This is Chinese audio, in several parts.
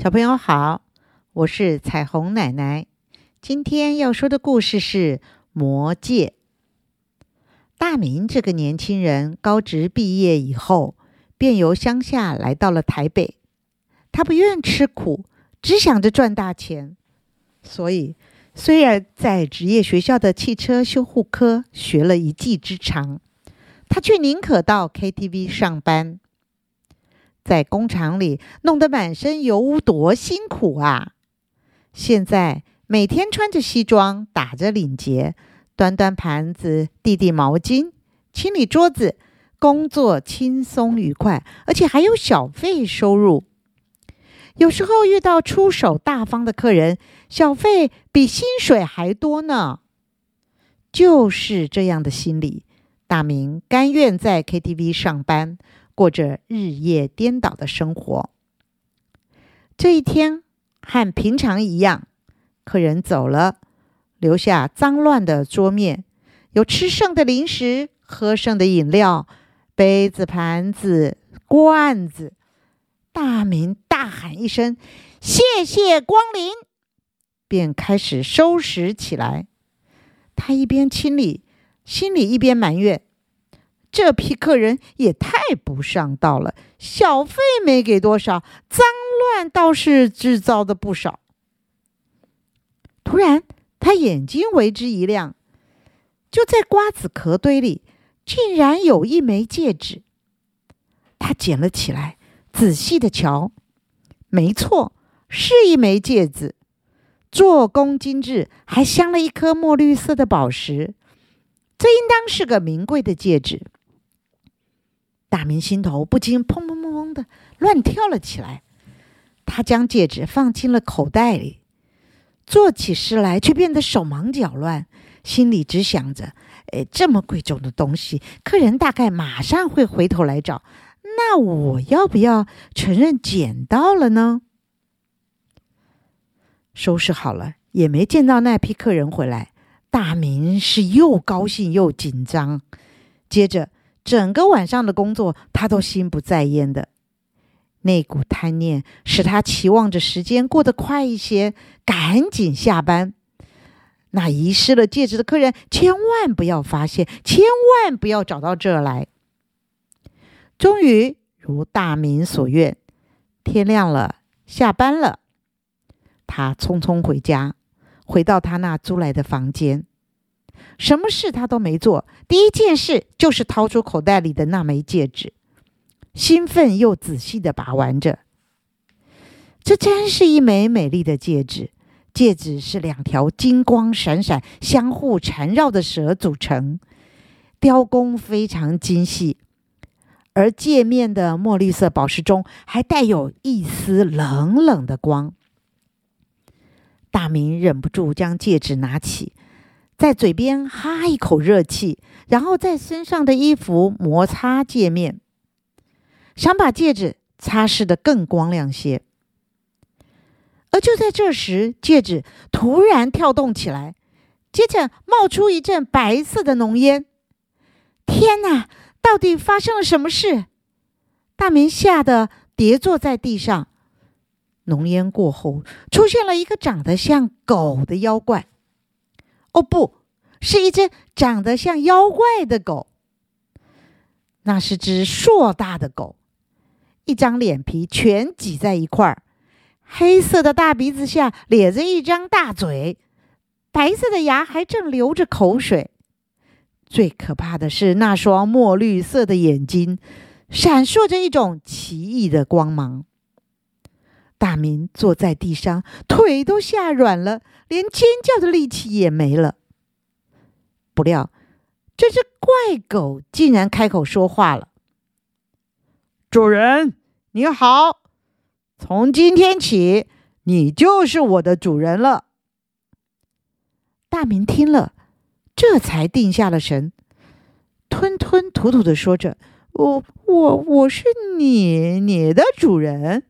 小朋友好，我是彩虹奶奶。今天要说的故事是《魔戒》。大明这个年轻人高职毕业以后，便由乡下来到了台北。他不愿吃苦，只想着赚大钱，所以虽然在职业学校的汽车修护科学了一技之长，他却宁可到 KTV 上班。在工厂里弄得满身油污，多辛苦啊！现在每天穿着西装，打着领结，端端盘子，递递毛巾，清理桌子，工作轻松愉快，而且还有小费收入。有时候遇到出手大方的客人，小费比薪水还多呢。就是这样的心理，大明甘愿在 KTV 上班。过着日夜颠倒的生活。这一天和平常一样，客人走了，留下脏乱的桌面，有吃剩的零食、喝剩的饮料、杯子、盘子、罐子。大明大喊一声：“谢谢光临！”便开始收拾起来。他一边清理，心里一边埋怨。这批客人也太不上道了，小费没给多少，脏乱倒是制造的不少。突然，他眼睛为之一亮，就在瓜子壳堆里，竟然有一枚戒指。他捡了起来，仔细的瞧，没错，是一枚戒指，做工精致，还镶了一颗墨绿色的宝石，这应当是个名贵的戒指。大明心头不禁砰砰砰砰的乱跳了起来，他将戒指放进了口袋里，做起事来却变得手忙脚乱，心里只想着：哎，这么贵重的东西，客人大概马上会回头来找，那我要不要承认捡到了呢？收拾好了，也没见到那批客人回来，大明是又高兴又紧张，接着。整个晚上的工作，他都心不在焉的。那股贪念使他期望着时间过得快一些，赶紧下班。那遗失了戒指的客人，千万不要发现，千万不要找到这儿来。终于如大明所愿，天亮了，下班了。他匆匆回家，回到他那租来的房间。什么事他都没做，第一件事就是掏出口袋里的那枚戒指，兴奋又仔细的把玩着。这真是一枚美丽的戒指，戒指是两条金光闪闪、相互缠绕的蛇组成，雕工非常精细，而戒面的墨绿色宝石中还带有一丝冷冷的光。大明忍不住将戒指拿起。在嘴边哈一口热气，然后在身上的衣服摩擦戒面，想把戒指擦拭的更光亮些。而就在这时，戒指突然跳动起来，接着冒出一阵白色的浓烟。天哪！到底发生了什么事？大明吓得跌坐在地上。浓烟过后，出现了一个长得像狗的妖怪。哦，不是一只长得像妖怪的狗，那是只硕大的狗，一张脸皮全挤在一块儿，黑色的大鼻子下咧着一张大嘴，白色的牙还正流着口水。最可怕的是那双墨绿色的眼睛，闪烁着一种奇异的光芒。大明坐在地上，腿都吓软了，连尖叫的力气也没了。不料，这只怪狗竟然开口说话了：“主人，你好！从今天起，你就是我的主人了。”大明听了，这才定下了神，吞吞吐吐的说着：“我、我、我是你、你的主人。”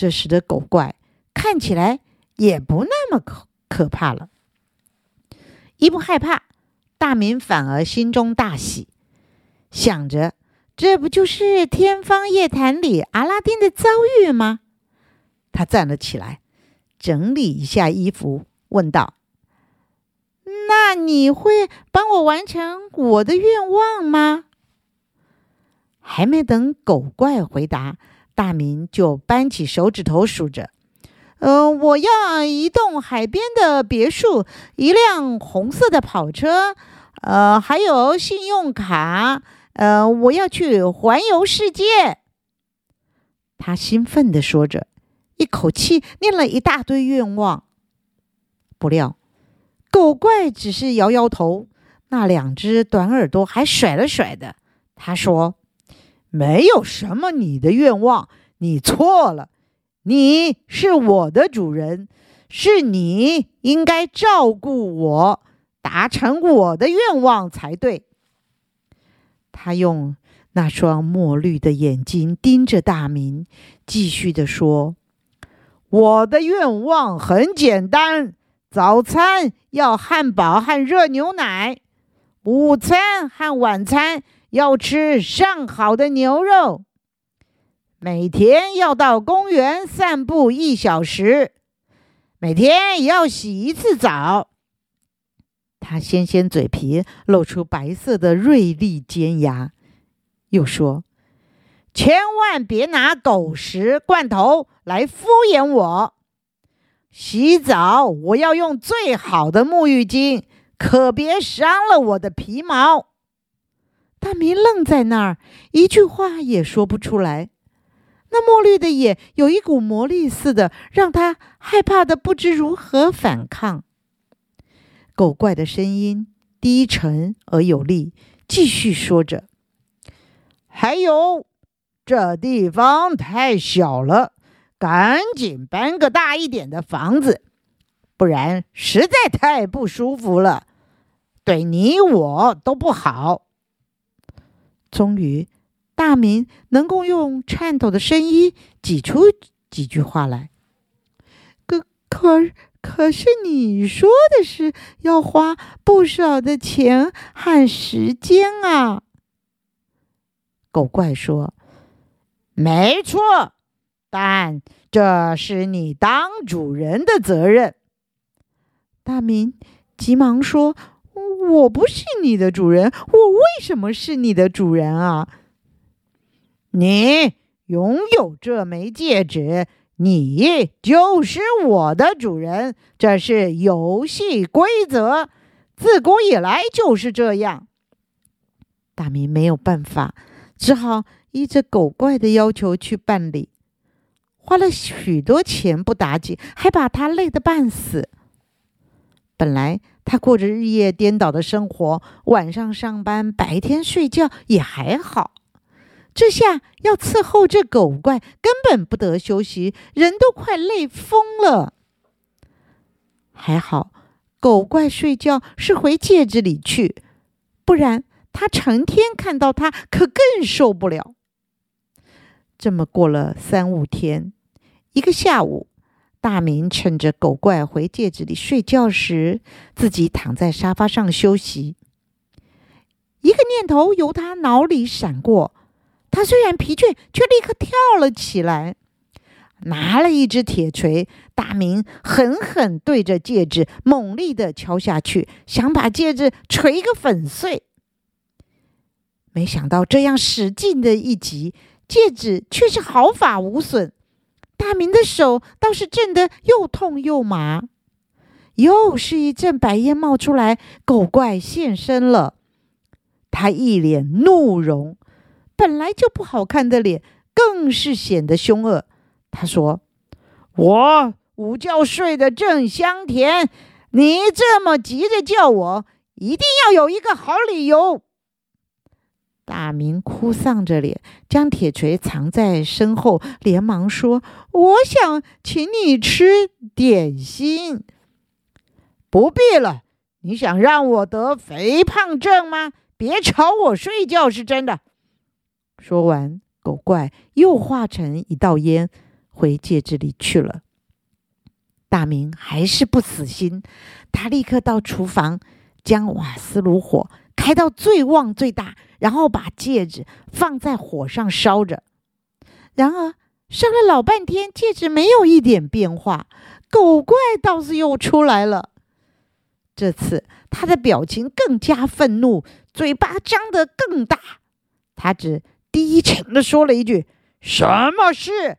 这时的狗怪看起来也不那么可可怕了。一不害怕，大明反而心中大喜，想着这不就是《天方夜谭》里阿拉丁的遭遇吗？他站了起来，整理一下衣服，问道：“那你会帮我完成我的愿望吗？”还没等狗怪回答，大明就扳起手指头数着：“呃，我要一栋海边的别墅，一辆红色的跑车，呃，还有信用卡。呃，我要去环游世界。”他兴奋地说着，一口气念了一大堆愿望。不料，狗怪只是摇摇头，那两只短耳朵还甩了甩的。他说。没有什么你的愿望，你错了。你是我的主人，是你应该照顾我，达成我的愿望才对。他用那双墨绿的眼睛盯着大明，继续的说：“我的愿望很简单，早餐要汉堡和热牛奶，午餐和晚餐。”要吃上好的牛肉，每天要到公园散步一小时，每天也要洗一次澡。他掀掀嘴皮，露出白色的锐利尖牙，又说：“千万别拿狗食罐头来敷衍我。洗澡我要用最好的沐浴巾，可别伤了我的皮毛。”大明愣在那儿，一句话也说不出来。那墨绿的眼有一股魔力似的，让他害怕的不知如何反抗。狗怪的声音低沉而有力，继续说着：“还有，这地方太小了，赶紧搬个大一点的房子，不然实在太不舒服了，对你我都不好。”终于，大明能够用颤抖的声音挤出几句话来。可可可是，你说的是要花不少的钱和时间啊！狗怪说：“没错，但这是你当主人的责任。”大明急忙说。我不是你的主人，我为什么是你的主人啊？你拥有这枚戒指，你就是我的主人，这是游戏规则，自古以来就是这样。大明没有办法，只好依着狗怪的要求去办理，花了许多钱不打紧，还把他累得半死。本来。他过着日夜颠倒的生活，晚上上班，白天睡觉也还好。这下要伺候这狗怪，根本不得休息，人都快累疯了。还好，狗怪睡觉是回戒指里去，不然他成天看到他，可更受不了。这么过了三五天，一个下午。大明趁着狗怪回戒指里睡觉时，自己躺在沙发上休息。一个念头由他脑里闪过，他虽然疲倦，却立刻跳了起来，拿了一只铁锤。大明狠狠对着戒指猛力的敲下去，想把戒指锤个粉碎。没想到这样使劲的一击，戒指却是毫发无损。大明的手倒是震得又痛又麻，又是一阵白烟冒出来，狗怪现身了。他一脸怒容，本来就不好看的脸更是显得凶恶。他说：“我午觉睡得正香甜，你这么急着叫我，一定要有一个好理由。”大明哭丧着脸，将铁锤藏在身后，连忙说：“我想请你吃点心。”不必了，你想让我得肥胖症吗？别吵我睡觉是真的。说完，狗怪又化成一道烟，回戒指里去了。大明还是不死心，他立刻到厨房，将瓦斯炉火开到最旺最大。然后把戒指放在火上烧着，然而烧了老半天，戒指没有一点变化，狗怪倒是又出来了。这次他的表情更加愤怒，嘴巴张得更大。他只低沉地说了一句：“什么事？”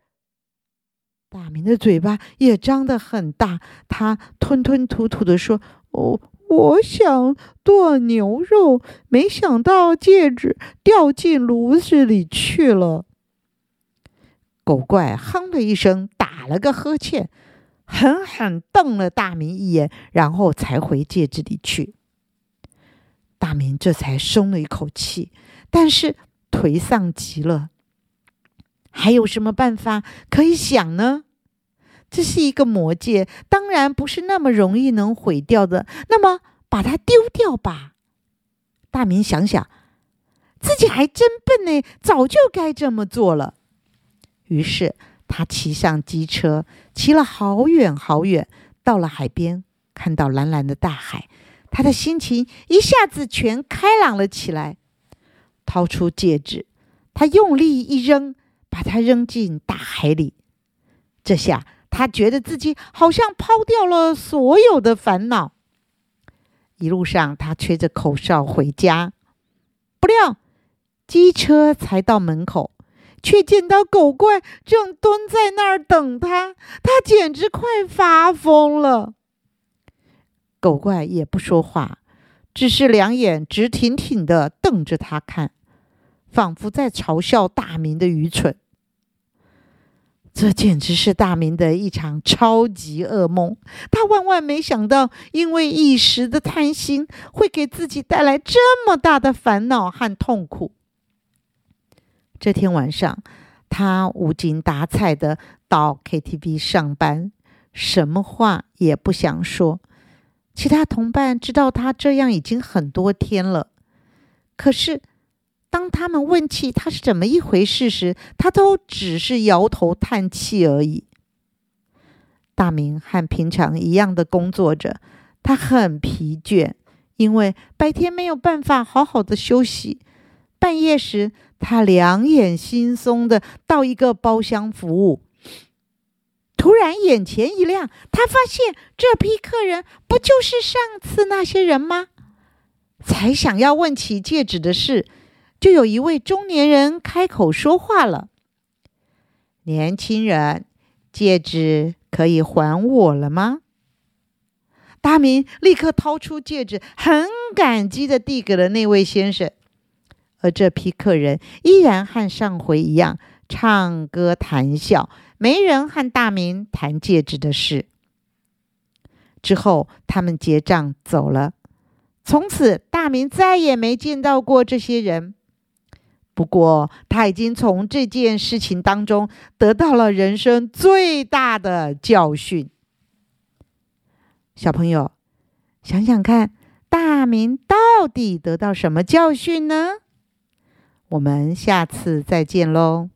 大明的嘴巴也张得很大，他吞吞吐吐地说：“哦我想剁牛肉，没想到戒指掉进炉子里去了。”狗怪哼了一声，打了个呵欠，狠狠瞪了大明一眼，然后才回戒指里去。大明这才松了一口气，但是颓丧极了。还有什么办法可以想呢？这是一个魔戒，当然不是那么容易能毁掉的。那么，把它丢掉吧。大明想想，自己还真笨呢，早就该这么做了。于是，他骑上机车，骑了好远好远，到了海边，看到蓝蓝的大海，他的心情一下子全开朗了起来。掏出戒指，他用力一扔，把它扔进大海里。这下，他觉得自己好像抛掉了所有的烦恼。一路上，他吹着口哨回家，不料机车才到门口。却见到狗怪正蹲在那儿等他，他简直快发疯了。狗怪也不说话，只是两眼直挺挺的瞪着他看，仿佛在嘲笑大明的愚蠢。这简直是大明的一场超级噩梦。他万万没想到，因为一时的贪心，会给自己带来这么大的烦恼和痛苦。这天晚上，他无精打采的到 KTV 上班，什么话也不想说。其他同伴知道他这样已经很多天了，可是当他们问起他是怎么一回事时，他都只是摇头叹气而已。大明和平常一样的工作着，他很疲倦，因为白天没有办法好好的休息。半夜时，他两眼惺忪的到一个包厢服务，突然眼前一亮，他发现这批客人不就是上次那些人吗？才想要问起戒指的事，就有一位中年人开口说话了：“年轻人，戒指可以还我了吗？”大明立刻掏出戒指，很感激的递给了那位先生。而这批客人依然和上回一样唱歌谈笑，没人和大明谈戒指的事。之后，他们结账走了。从此，大明再也没见到过这些人。不过，他已经从这件事情当中得到了人生最大的教训。小朋友，想想看，大明到底得到什么教训呢？我们下次再见喽。